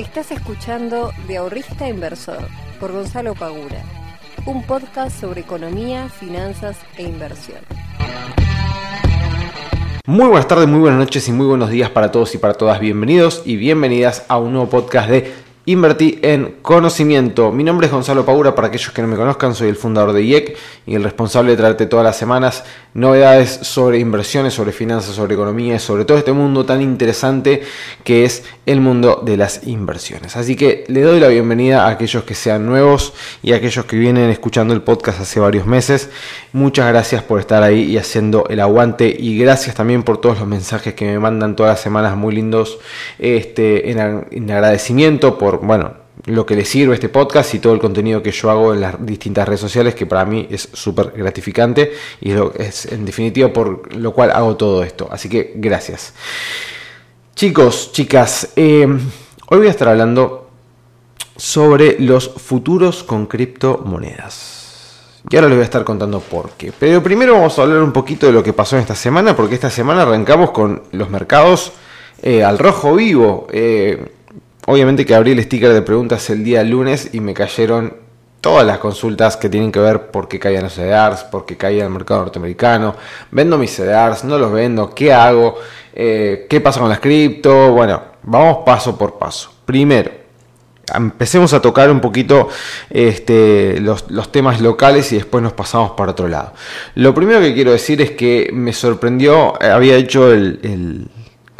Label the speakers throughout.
Speaker 1: Estás escuchando De Ahorrista Inversor por Gonzalo Pagura, un podcast sobre economía, finanzas e inversión.
Speaker 2: Muy buenas tardes, muy buenas noches y muy buenos días para todos y para todas. Bienvenidos y bienvenidas a un nuevo podcast de Invertí en conocimiento. Mi nombre es Gonzalo Paura, para aquellos que no me conozcan, soy el fundador de IEC y el responsable de traerte todas las semanas novedades sobre inversiones, sobre finanzas, sobre economía, sobre todo este mundo tan interesante que es el mundo de las inversiones. Así que le doy la bienvenida a aquellos que sean nuevos y a aquellos que vienen escuchando el podcast hace varios meses. Muchas gracias por estar ahí y haciendo el aguante y gracias también por todos los mensajes que me mandan todas las semanas muy lindos este, en, en agradecimiento por bueno, lo que le sirve este podcast y todo el contenido que yo hago en las distintas redes sociales, que para mí es súper gratificante y es en definitiva por lo cual hago todo esto. Así que gracias. Chicos, chicas, eh, hoy voy a estar hablando sobre los futuros con criptomonedas. Y ahora les voy a estar contando por qué. Pero primero vamos a hablar un poquito de lo que pasó en esta semana, porque esta semana arrancamos con los mercados eh, al rojo vivo. Eh, Obviamente que abrí el sticker de preguntas el día lunes y me cayeron todas las consultas que tienen que ver por qué caían los CDRs, por qué caía el mercado norteamericano, vendo mis CDRs, no los vendo, qué hago, eh, qué pasa con las cripto. Bueno, vamos paso por paso. Primero, empecemos a tocar un poquito este, los, temas locales y después nos pasamos para otro lado. Lo primero que quiero decir es que me sorprendió, eh, había hecho el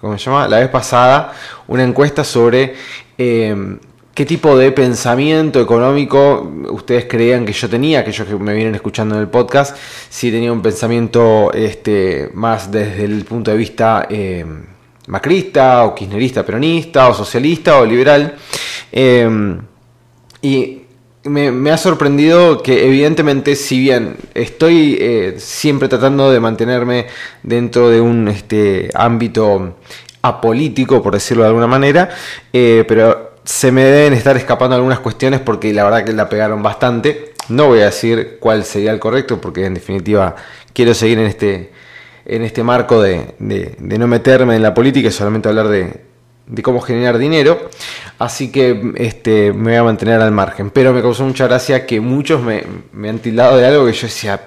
Speaker 2: ¿cómo se llama? La vez pasada, una encuesta sobre eh, qué tipo de pensamiento económico ustedes creían que yo tenía, aquellos que me vienen escuchando en el podcast, si tenía un pensamiento este, más desde el punto de vista eh, macrista, o kirchnerista, peronista, o socialista, o liberal. Eh, y me, ha sorprendido que evidentemente, si bien estoy eh, siempre tratando de mantenerme dentro de un este, ámbito apolítico, por decirlo de alguna manera, eh, pero se me deben estar escapando algunas cuestiones porque la verdad que la pegaron bastante. No voy a decir cuál sería el correcto porque en definitiva quiero seguir en este, en este marco de, de no meterme en la política y solamente hablar de, de cómo generar dinero. Así que este, me voy a mantener al margen. Pero me causó mucha gracia que muchos me, han tildado de algo que yo decía,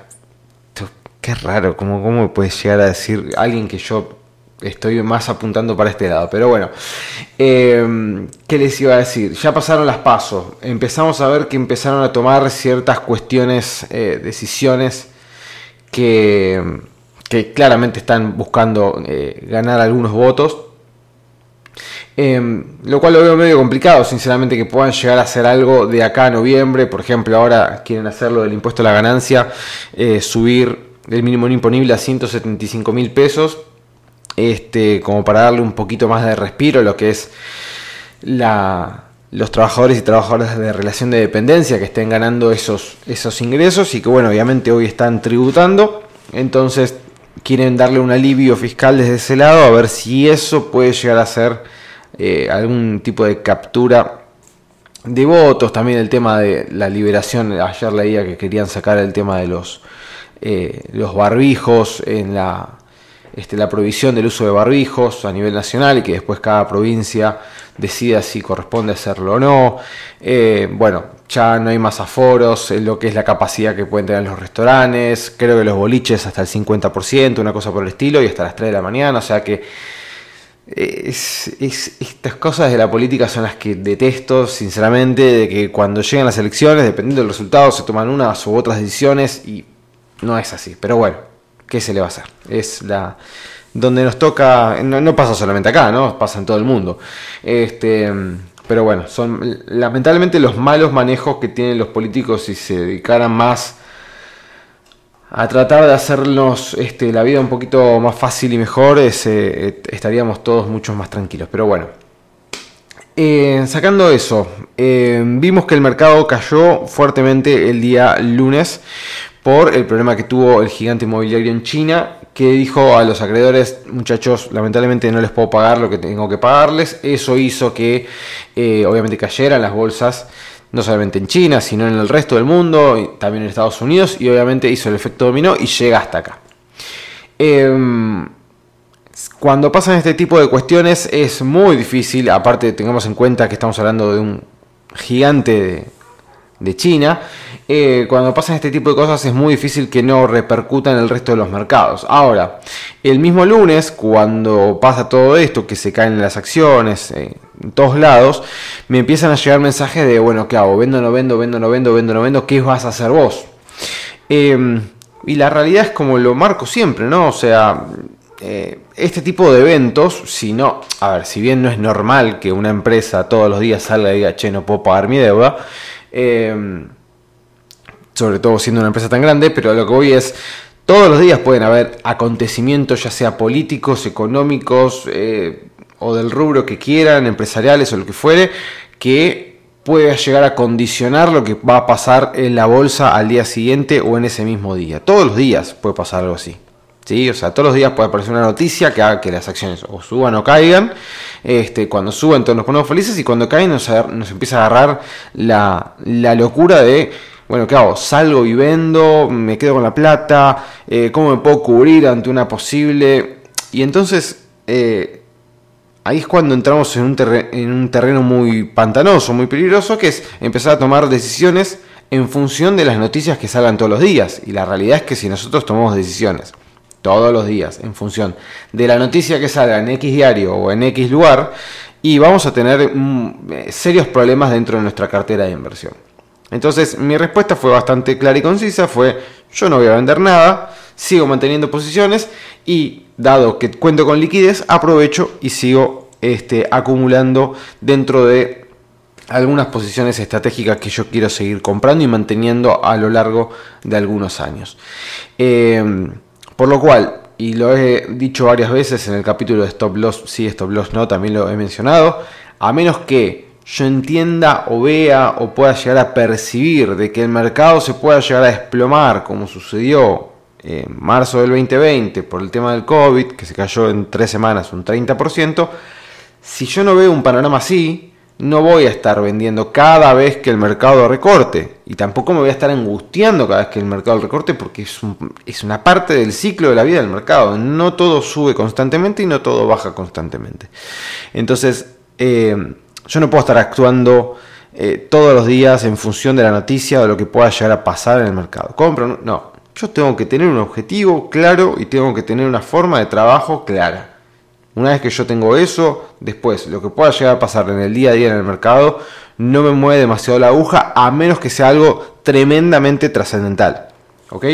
Speaker 2: qué raro, ¿cómo, ¿cómo puede llegar a decir alguien que yo estoy más apuntando para este lado? Pero bueno, eh, ¿qué les iba a decir? Ya pasaron las pasos. Empezamos a ver que empezaron a tomar ciertas cuestiones, eh, decisiones que, que claramente están buscando eh, ganar algunos votos Em, lo cual lo veo medio complicado, sinceramente, que puedan llegar a hacer algo de acá a noviembre. Por ejemplo, ahora quieren hacerlo del impuesto a la ganancia, eh, subir el mínimo imponible a 175 mil pesos, este, como para darle un poquito más de respiro a lo que es la, los trabajadores y trabajadoras de relación de dependencia que estén ganando esos, esos ingresos y que, bueno, obviamente hoy están tributando. Entonces, quieren darle un alivio fiscal desde ese lado, a ver si eso puede llegar a ser eh, algún tipo de captura de votos, también el tema de la liberación, ayer leía que querían sacar el tema de los, eh, los barbijos en la, este, la prohibición del uso de barbijos a nivel nacional y que después cada provincia decida si corresponde hacerlo o no. Eh, bueno, ya no hay más aforos en lo que es la capacidad que pueden tener los restaurantes, creo que los boliches hasta el 50%, una cosa por el estilo, y hasta las 3 de la mañana, o sea que es, estas cosas de la política son las que detesto, sinceramente, de que cuando llegan las elecciones, dependiendo del resultado, se toman unas u otras decisiones y no es así. Pero bueno, ¿qué se le va a hacer? Es la donde nos toca, no, pasa solamente acá, ¿no? Pasa en todo el mundo. Este, pero bueno, son lamentablemente los malos manejos que tienen los políticos si se dedicaran más a tratar de hacernos este, la vida un poquito más fácil y mejor, eh, estaríamos todos mucho más tranquilos. Pero bueno, eh, sacando eso, eh, vimos que el mercado cayó fuertemente el día lunes por el problema que tuvo el gigante inmobiliario en China, que dijo a los acreedores, muchachos, lamentablemente no les puedo pagar lo que tengo que pagarles. Eso hizo que obviamente cayeran las bolsas no solamente en China, sino en el resto del mundo, y también en Estados Unidos, y obviamente hizo el efecto dominó y llega hasta acá. Em, cuando pasan este tipo de cuestiones es muy difícil, aparte tengamos en cuenta que estamos hablando de un gigante de, China, eh, cuando pasan este tipo de cosas es muy difícil que no repercuta en el resto de los mercados. Ahora, el mismo lunes, cuando pasa todo esto, que se caen las acciones eh, en todos lados, me empiezan a llegar mensajes de, bueno, ¿qué hago? ¿Vendo, no vendo, vendo, no vendo, vendo, no vendo? ¿Qué vas a hacer vos? Em, y la realidad es como lo marco siempre, ¿no? O sea, eh, este tipo de eventos, si no, a ver, si bien no es normal que una empresa todos los días salga y diga, che, no puedo pagar mi deuda, eh, sobre todo siendo una empresa tan grande, pero lo que voy es, todos los días pueden haber acontecimientos, ya sea políticos, económicos, eh, o del rubro que quieran, empresariales o lo que fuere, que pueda llegar a condicionar lo que va a pasar en la bolsa al día siguiente o en ese mismo día. Todos los días puede pasar algo así. ¿sí? O sea, todos los días puede aparecer una noticia que haga que las acciones o suban o caigan. Este, cuando suben todos nos ponemos felices y cuando caen nos, empieza a agarrar la, locura de, bueno, ¿qué hago? Salgo y vendo, me quedo con la plata, eh, ¿cómo me puedo cubrir ante una posible... Y entonces... Eh, ahí es cuando entramos en un, en un terreno muy pantanoso, muy peligroso, que es empezar a tomar decisiones en función de las noticias que salgan todos los días. Y la realidad es que si nosotros tomamos decisiones todos los días en función de la noticia que salga en X diario o en X lugar y vamos a tener mm, eh, serios problemas dentro de nuestra cartera de inversión. Entonces mi respuesta fue bastante clara y concisa, fue yo no voy a vender nada, sigo manteniendo posiciones y dado que cuento con liquidez, aprovecho y sigo este, acumulando dentro de algunas posiciones estratégicas que yo quiero seguir comprando y manteniendo a lo largo de algunos años. Eh, por lo cual, y lo he dicho varias veces en el capítulo de Stop Loss, sí, Stop Loss no, también lo he mencionado, a menos que yo entienda o vea o pueda llegar a percibir de que el mercado se pueda llegar a desplomar como sucedió en marzo del 2020 por el tema del COVID, que se cayó en tres semanas un 30%, si yo no veo un panorama así, no voy a estar vendiendo cada vez que el mercado recorte y tampoco me voy a estar angustiando cada vez que el mercado recorte porque es, es una parte del ciclo de la vida del mercado. No todo sube constantemente y no todo baja constantemente. Entonces, eh, yo no puedo estar actuando eh, todos los días en función de la noticia o de lo que pueda llegar a pasar en el mercado. Compro, no. Yo tengo que tener un objetivo claro y tengo que tener una forma de trabajo clara. Una vez que yo tengo eso, después lo que pueda llegar a pasar en el día a día en el mercado no me mueve demasiado la aguja a menos que sea algo tremendamente trascendental. ¿Ok?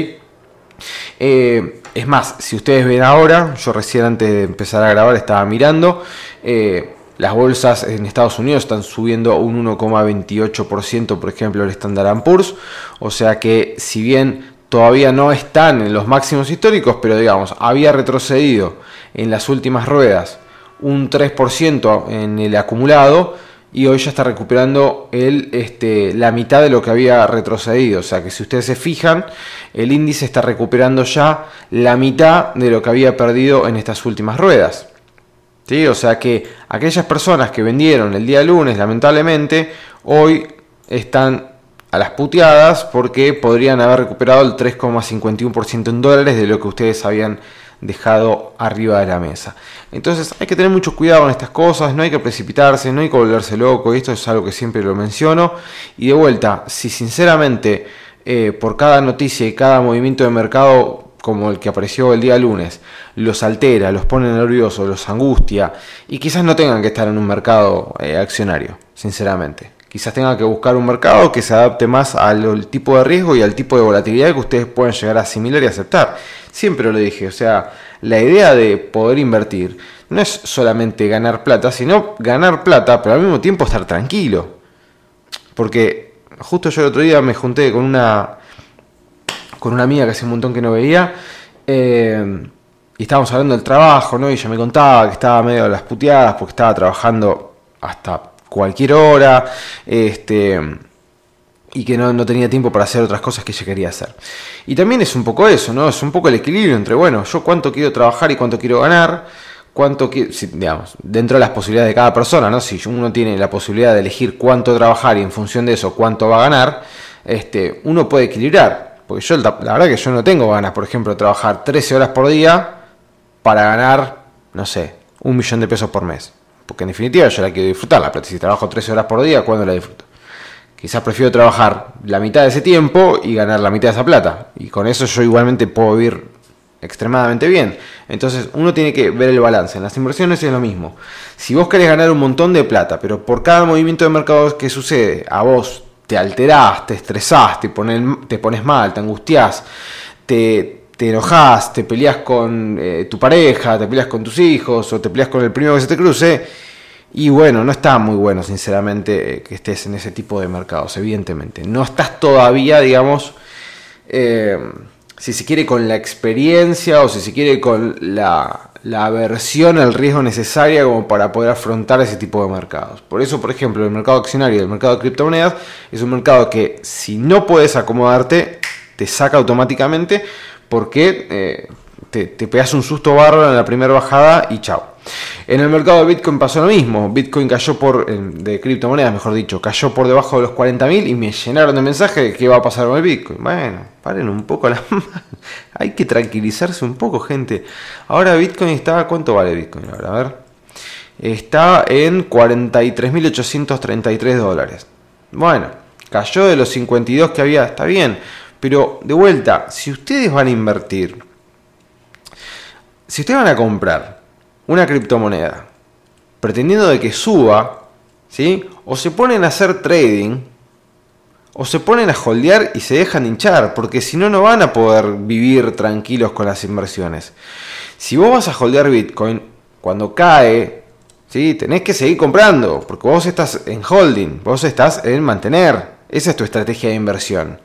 Speaker 2: Eh, es más, si ustedes ven ahora, yo recién antes de empezar a grabar estaba mirando, eh, las bolsas en Estados Unidos están subiendo un 1,28%, por ejemplo, el Standard Poor's, o sea que si bien todavía no están en los máximos históricos, pero digamos, había retrocedido en las últimas ruedas un 3% en el acumulado y hoy ya está recuperando el, este, la mitad de lo que había retrocedido. O sea que si ustedes se fijan, el índice está recuperando ya la mitad de lo que había perdido en estas últimas ruedas. ¿Sí? O sea que aquellas personas que vendieron el día lunes, lamentablemente, hoy están a las puteadas porque podrían haber recuperado el 3,51% en dólares de lo que ustedes habían dejado arriba de la mesa. Entonces hay que tener mucho cuidado con estas cosas, no hay que precipitarse, no hay que volverse loco, y esto es algo que siempre lo menciono. Y de vuelta, si sinceramente eh, por cada noticia y cada movimiento de mercado como el que apareció el día lunes, los altera, los pone nerviosos, los angustia, y quizás no tengan que estar en un mercado eh, accionario, sinceramente. Quizás tengan que buscar un mercado que se adapte más al tipo de riesgo y al tipo de volatilidad que ustedes pueden llegar a asimilar y aceptar. Siempre lo dije, o sea, la idea de poder invertir no es solamente ganar plata, sino ganar plata, pero al mismo tiempo estar tranquilo. Porque justo yo el otro día me junté con una con una amiga que hace un montón que no veía eh, y estábamos hablando del trabajo, ¿no? Y ella me contaba que estaba medio las puteadas porque estaba trabajando hasta cualquier hora, este, y que no, tenía tiempo para hacer otras cosas que ella quería hacer. Y también es un poco eso, ¿no? Es un poco el equilibrio entre, bueno, yo cuánto quiero trabajar y cuánto quiero ganar, cuánto quiero, digamos, dentro de las posibilidades de cada persona, ¿no? Si uno tiene la posibilidad de elegir cuánto trabajar y en función de eso cuánto va a ganar, este, uno puede equilibrar. Porque yo, la verdad que yo no tengo ganas, por ejemplo, de trabajar 13 horas por día para ganar no sé, un millón de pesos por mes. Porque en definitiva yo la quiero disfrutar, la plata. Si trabajo 13 horas por día, ¿cuándo la disfruto? Quizás prefiero trabajar la mitad de ese tiempo y ganar la mitad de esa plata. Y con eso yo igualmente puedo vivir extremadamente bien. Entonces uno tiene que ver el balance. En las inversiones es lo mismo. Si vos querés ganar un montón de plata, pero por cada movimiento de mercado que sucede, a vos te alterás, te estresás, te pones, te pones mal, te angustiás, te, te enojás, te peleas con eh, tu pareja, te peleas con tus hijos o te peleas con el primero que se te cruce. Y bueno, no está muy bueno, sinceramente, eh, que estés en ese tipo de mercados, evidentemente. No estás todavía, digamos, eh, si se quiere, con la experiencia o si se quiere, con la, la aversión al riesgo necesaria como para poder afrontar ese tipo de mercados. Por eso, por ejemplo, el mercado accionario y el mercado de criptomonedas es un mercado que si no puedes acomodarte, te saca automáticamente porque eh, te, te pegas un susto bárbaro en la primera bajada y chao. En el mercado de Bitcoin pasó lo mismo. Bitcoin cayó por, de criptomonedas, mejor dicho, cayó por debajo de los 40.000 y me llenaron de mensajes de qué va a pasar con el Bitcoin. Bueno, paren un poco la Hay que tranquilizarse un poco, gente. Ahora Bitcoin está, ¿cuánto vale Bitcoin ahora? A ver. Está en 43.833 dólares. Bueno, cayó de los 52 que había, está bien. Pero de vuelta, si ustedes van a invertir, si ustedes van a comprar una criptomoneda, pretendiendo de que suba, ¿sí? o se ponen a hacer trading, o se ponen a holdear y se dejan hinchar, porque si no, no van a poder vivir tranquilos con las inversiones. Si vos vas a holdear Bitcoin, cuando cae, ¿sí? tenés que seguir comprando, porque vos estás en holding, vos estás en mantener. Esa es tu estrategia de inversión.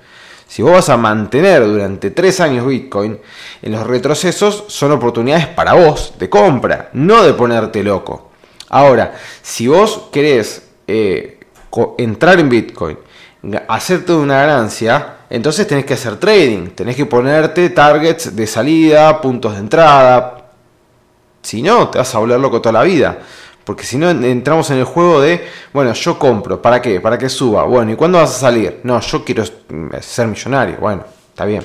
Speaker 2: Si vos vas a mantener durante tres años Bitcoin, en los retrocesos son oportunidades para vos de compra, no de ponerte loco. Ahora, si vos querés eh, entrar en Bitcoin, hacerte una ganancia, entonces tenés que hacer trading, tenés que ponerte targets de salida, puntos de entrada. Si no, te vas a volver loco toda la vida. Porque si no entramos en el juego de, bueno, yo compro, ¿para qué? Para que suba. Bueno, ¿y cuándo vas a salir? No, yo quiero ser millonario. Bueno, está bien.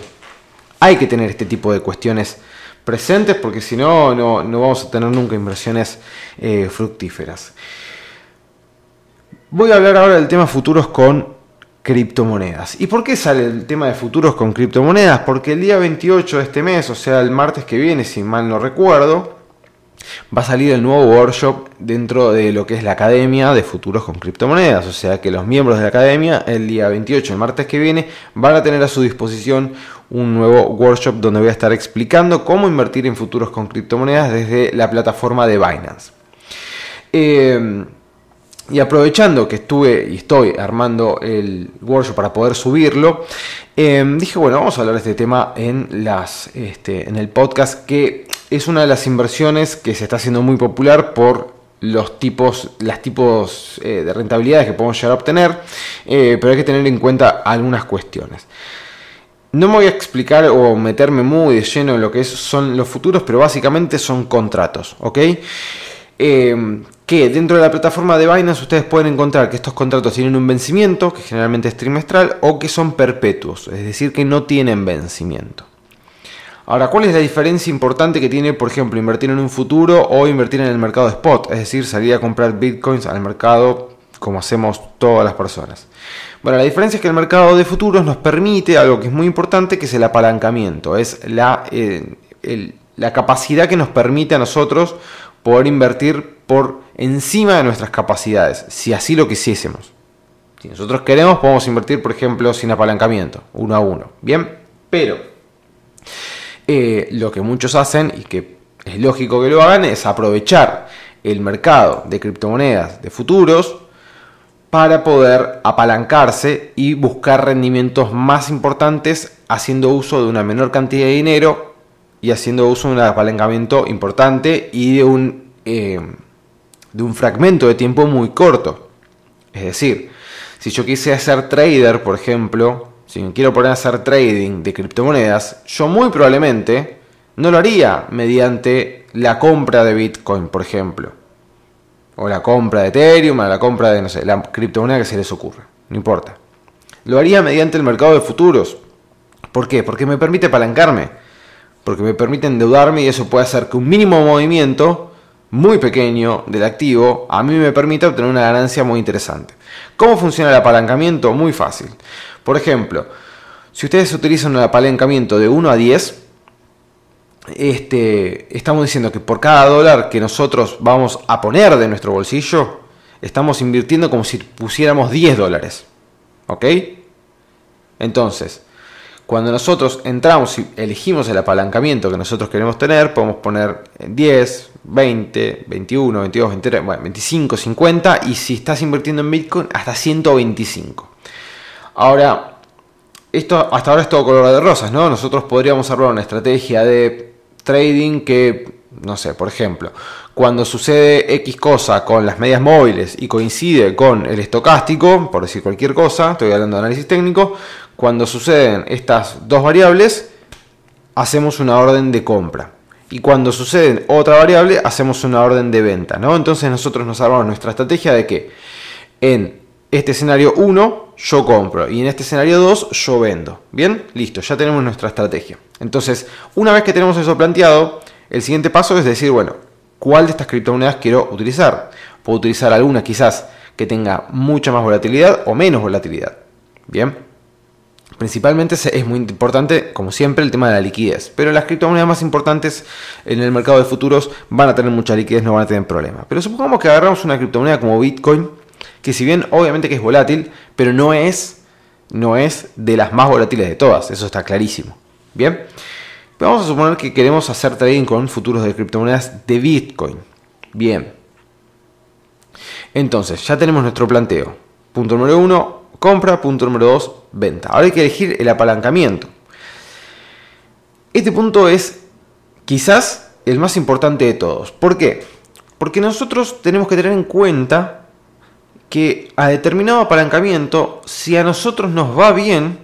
Speaker 2: Hay que tener este tipo de cuestiones presentes porque si no, no, vamos a tener nunca inversiones eh, fructíferas. Voy a hablar ahora del tema futuros con criptomonedas. ¿Y por qué sale el tema de futuros con criptomonedas? Porque el día 28 de este mes, o sea, el martes que viene, si mal no recuerdo, va a salir el nuevo workshop dentro de lo que es la Academia de Futuros con Criptomonedas. O sea que los miembros de la Academia el día 28, el martes que viene, van a tener a su disposición un nuevo workshop donde voy a estar explicando cómo invertir en futuros con criptomonedas desde la plataforma de Binance. Eh, y aprovechando que estuve y estoy armando el workshop para poder subirlo, eh, dije, bueno, vamos a hablar de este tema en, las, este, en el podcast que es una de las inversiones que se está haciendo muy popular por los tipos, las tipos eh, de rentabilidades que podemos llegar a obtener, eh, pero hay que tener en cuenta algunas cuestiones. No me voy a explicar o meterme muy de lleno en lo que son los futuros, pero básicamente son contratos, ¿ok? Eh, que dentro de la plataforma de Binance ustedes pueden encontrar que estos contratos tienen un vencimiento, que generalmente es trimestral, o que son perpetuos, es decir, que no tienen vencimiento. Ahora, ¿cuál es la diferencia importante que tiene, por ejemplo, invertir en un futuro o invertir en el mercado spot? Es decir, salir a comprar bitcoins al mercado como hacemos todas las personas. Bueno, la diferencia es que el mercado de futuros nos permite algo que es muy importante, que es el apalancamiento, es la, eh, la capacidad que nos permite a nosotros poder invertir por encima de nuestras capacidades, si así lo quisiésemos. Si nosotros queremos, podemos invertir, por ejemplo, sin apalancamiento, uno a uno. Bien, pero eh, lo que muchos hacen, y que es lógico que lo hagan, es aprovechar el mercado de criptomonedas de futuros para poder apalancarse y buscar rendimientos más importantes haciendo uso de una menor cantidad de dinero y haciendo uso de un apalancamiento importante y de un, eh, de un fragmento de tiempo muy corto. Es decir, si yo quise ser trader, por ejemplo, si me quiero poner a hacer trading de criptomonedas, yo muy probablemente no lo haría mediante la compra de Bitcoin, por ejemplo. O la compra de Ethereum, o la compra de, no sé, la criptomoneda que se les ocurra. No importa. Lo haría mediante el mercado de futuros. ¿Por qué? Porque me permite apalancarme. Porque me permite endeudarme y eso puede hacer que un mínimo movimiento muy pequeño del activo a mí me permite obtener una ganancia muy interesante. ¿Cómo funciona el apalancamiento? Muy fácil. Por ejemplo, si ustedes utilizan un apalancamiento de 1 a 10, este, estamos diciendo que por cada dólar que nosotros vamos a poner de nuestro bolsillo, estamos invirtiendo como si pusiéramos 10 dólares. ¿Ok? Entonces, cuando nosotros entramos y elegimos el apalancamiento que nosotros queremos tener, podemos poner 10, 20, 21, 22, 23, 25, 50 y si estás invirtiendo en Bitcoin hasta 125. Ahora, esto hasta ahora es todo color de rosas, ¿no? Nosotros podríamos armar una estrategia de trading que, no sé, por ejemplo, cuando sucede X cosa con las medias móviles y coincide con el estocástico, por decir cualquier cosa, estoy hablando de análisis técnico, cuando suceden estas dos variables, hacemos una orden de compra. Y cuando sucede otra variable, hacemos una orden de venta, ¿no? Entonces nosotros nos armamos nuestra estrategia de que en este escenario 1 yo compro y en este escenario 2 yo vendo. Bien, listo, ya tenemos nuestra estrategia. Entonces, una vez que tenemos eso planteado, el siguiente paso es decir, bueno, ¿cuál de estas criptomonedas quiero utilizar? Puedo utilizar alguna quizás que tenga mucha más volatilidad o menos volatilidad. Bien. Principalmente es muy importante, como siempre, el tema de la liquidez. Pero las criptomonedas más importantes en el mercado de futuros van a tener mucha liquidez, no van a tener problemas. Pero supongamos que agarramos una criptomoneda como Bitcoin, que si bien obviamente que es volátil, pero no es, no es de las más volátiles de todas, eso está clarísimo. Bien, vamos a suponer que queremos hacer trading con futuros de criptomonedas de Bitcoin. Bien, entonces ya tenemos nuestro planteo. Punto número uno, compra, punto número 2, venta. Ahora hay que elegir el apalancamiento. Este punto es quizás el más importante de todos. ¿Por qué? Porque nosotros tenemos que tener en cuenta que a determinado apalancamiento, si a nosotros nos va bien,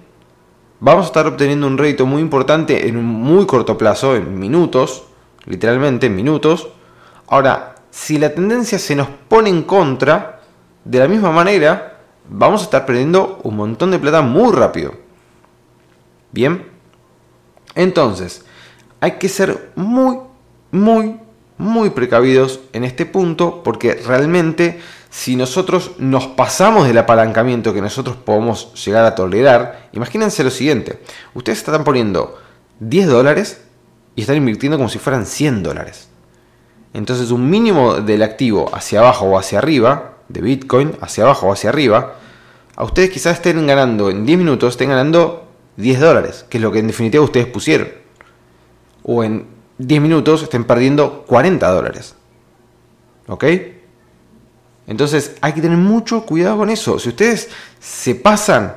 Speaker 2: vamos a estar obteniendo un rédito muy importante en un muy corto plazo, en minutos, literalmente en minutos. Ahora, si la tendencia se nos pone en contra, de la misma manera, vamos a estar perdiendo un montón de plata muy rápido. Bien. Entonces, hay que ser muy, muy, muy precavidos en este punto porque realmente si nosotros nos pasamos del apalancamiento que nosotros podemos llegar a tolerar, imagínense lo siguiente, ustedes están poniendo 10 dólares y están invirtiendo como si fueran 100 dólares. Entonces un mínimo del activo hacia abajo o hacia arriba de Bitcoin hacia abajo o hacia arriba, a ustedes quizás estén ganando en 10 minutos, estén ganando 10 dólares, que es lo que en definitiva ustedes pusieron. O en 10 minutos estén perdiendo 40 dólares. ¿Ok? Entonces hay que tener mucho cuidado con eso. Si ustedes se pasan,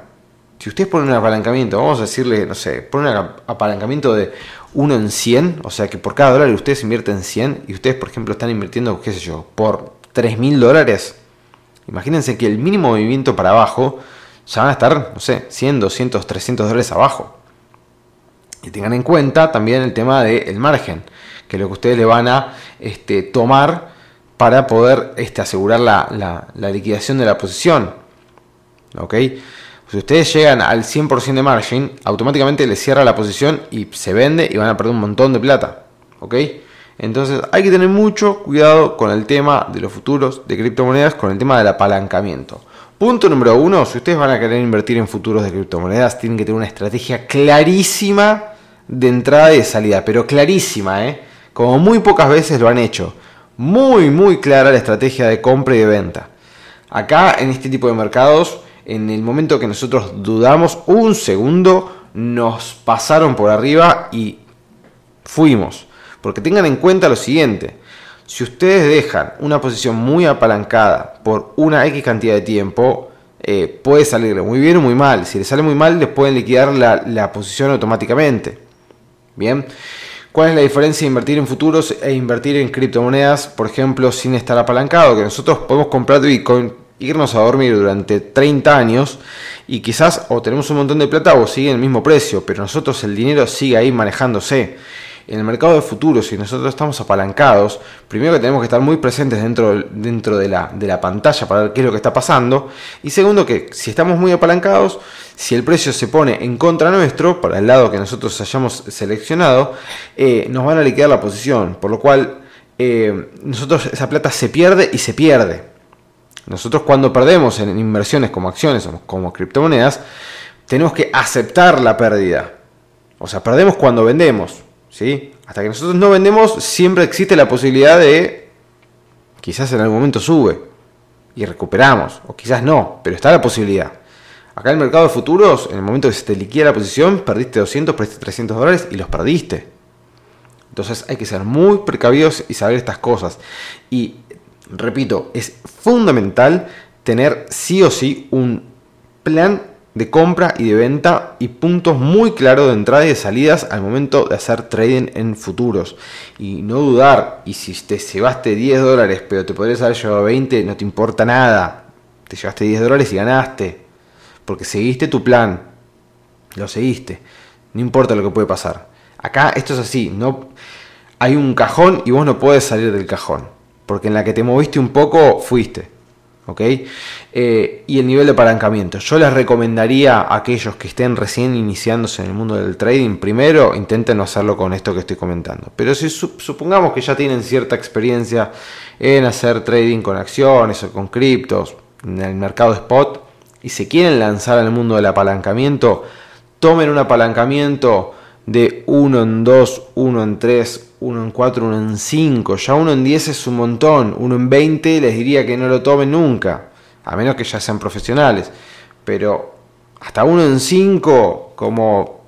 Speaker 2: si ustedes ponen un apalancamiento, vamos a decirle, no sé, ponen un apalancamiento de 1 en 100, o sea que por cada dólar ustedes invierten 100 y ustedes, por ejemplo, están invirtiendo, qué sé yo, por 3 mil dólares, Imagínense que el mínimo movimiento para abajo ya van a estar, no sé, 100, 200, 300 dólares abajo. Y tengan en cuenta también el tema del margen, que es lo que ustedes le van a este, tomar para poder este, asegurar la, liquidación de la posición. ¿Ok? Si ustedes llegan al 100% de margin, automáticamente les cierra la posición y se vende y van a perder un montón de plata. ¿Ok? Entonces hay que tener mucho cuidado con el tema de los futuros de criptomonedas, con el tema del apalancamiento. Punto número uno, si ustedes van a querer invertir en futuros de criptomonedas, tienen que tener una estrategia clarísima de entrada y de salida, pero clarísima, ¿eh? como muy pocas veces lo han hecho. Muy, muy clara la estrategia de compra y de venta. Acá, en este tipo de mercados, en el momento que nosotros dudamos un segundo, nos pasaron por arriba y fuimos. Porque tengan en cuenta lo siguiente, si ustedes dejan una posición muy apalancada por una X cantidad de tiempo, eh, puede salirle muy bien o muy mal. Si les sale muy mal, les pueden liquidar la, la posición automáticamente. Bien. ¿Cuál es la diferencia de invertir en futuros e invertir en criptomonedas, por ejemplo, sin estar apalancado? Que nosotros podemos comprar Bitcoin, irnos a dormir durante 30 años y quizás o tenemos un montón de plata o sigue el mismo precio, pero nosotros el dinero sigue ahí manejándose en el mercado de futuros, si nosotros estamos apalancados, primero que tenemos que estar muy presentes dentro, dentro de, la, de la pantalla para ver qué es lo que está pasando. Y segundo que si estamos muy apalancados, si el precio se pone en contra nuestro, para el lado que nosotros hayamos seleccionado, eh, nos van a liquidar la posición. Por lo cual eh, nosotros esa plata se pierde y se pierde. Nosotros cuando perdemos en inversiones como acciones o como criptomonedas, tenemos que aceptar la pérdida. O sea, perdemos cuando vendemos. Hasta que nosotros no vendemos, siempre existe la posibilidad de, quizás en algún momento sube y recuperamos, o quizás no, pero está la posibilidad. Acá en el mercado de futuros, en el momento que se te liquida la posición, perdiste 200, perdiste 300 dólares y los perdiste. Entonces hay que ser muy precavidos y saber estas cosas. Y repito, es fundamental tener sí o sí un plan de compra y de venta y puntos muy claros de entrada y de salidas al momento de hacer trading en futuros. Y no dudar, y si te llevaste 10 dólares pero te podrías haber llevado 20, no te importa nada. Te llevaste 10 dólares y ganaste porque seguiste tu plan, lo seguiste, no importa lo que puede pasar. Acá esto es así, no hay un cajón y vos no puedes salir del cajón, porque en la que te moviste un poco fuiste. ¿Ok? Eh, y el nivel de apalancamiento. Yo les recomendaría a aquellos que estén recién iniciándose en el mundo del trading, primero intenten no hacerlo con esto que estoy comentando. Pero si supongamos que ya tienen cierta experiencia en hacer trading con acciones o con criptos, en el mercado spot, y se quieren lanzar al mundo del apalancamiento, tomen un apalancamiento de 1 en 2, 1 en 3, 1 en 4, 1 en 5. Ya 1 en 10 es un montón. 1 en 20 les diría que no lo tomen nunca. A menos que ya sean profesionales. Pero hasta 1 en 5, como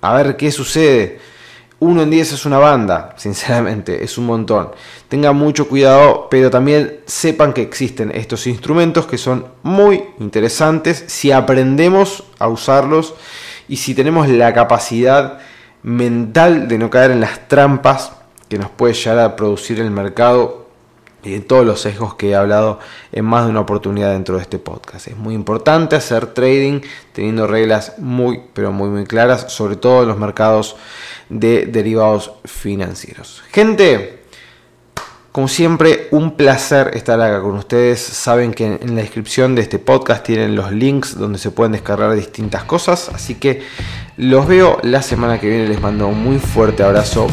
Speaker 2: a ver qué sucede. 1 en 10 es una banda, sinceramente, es un montón. Tengan mucho cuidado, pero también sepan que existen estos instrumentos que son muy interesantes si aprendemos a usarlos y si tenemos la capacidad mental de no caer en las trampas que nos puede llegar a producir el mercado y en todos los sesgos que he hablado en más de una oportunidad dentro de este podcast. Es muy importante hacer trading teniendo reglas muy, pero muy, muy claras, sobre todo en los mercados de derivados financieros. Gente, como siempre, un placer estar acá con ustedes. Saben que en la descripción de este podcast tienen los links donde se pueden descargar distintas cosas. Así que los veo la semana que viene. Les mando un muy fuerte abrazo.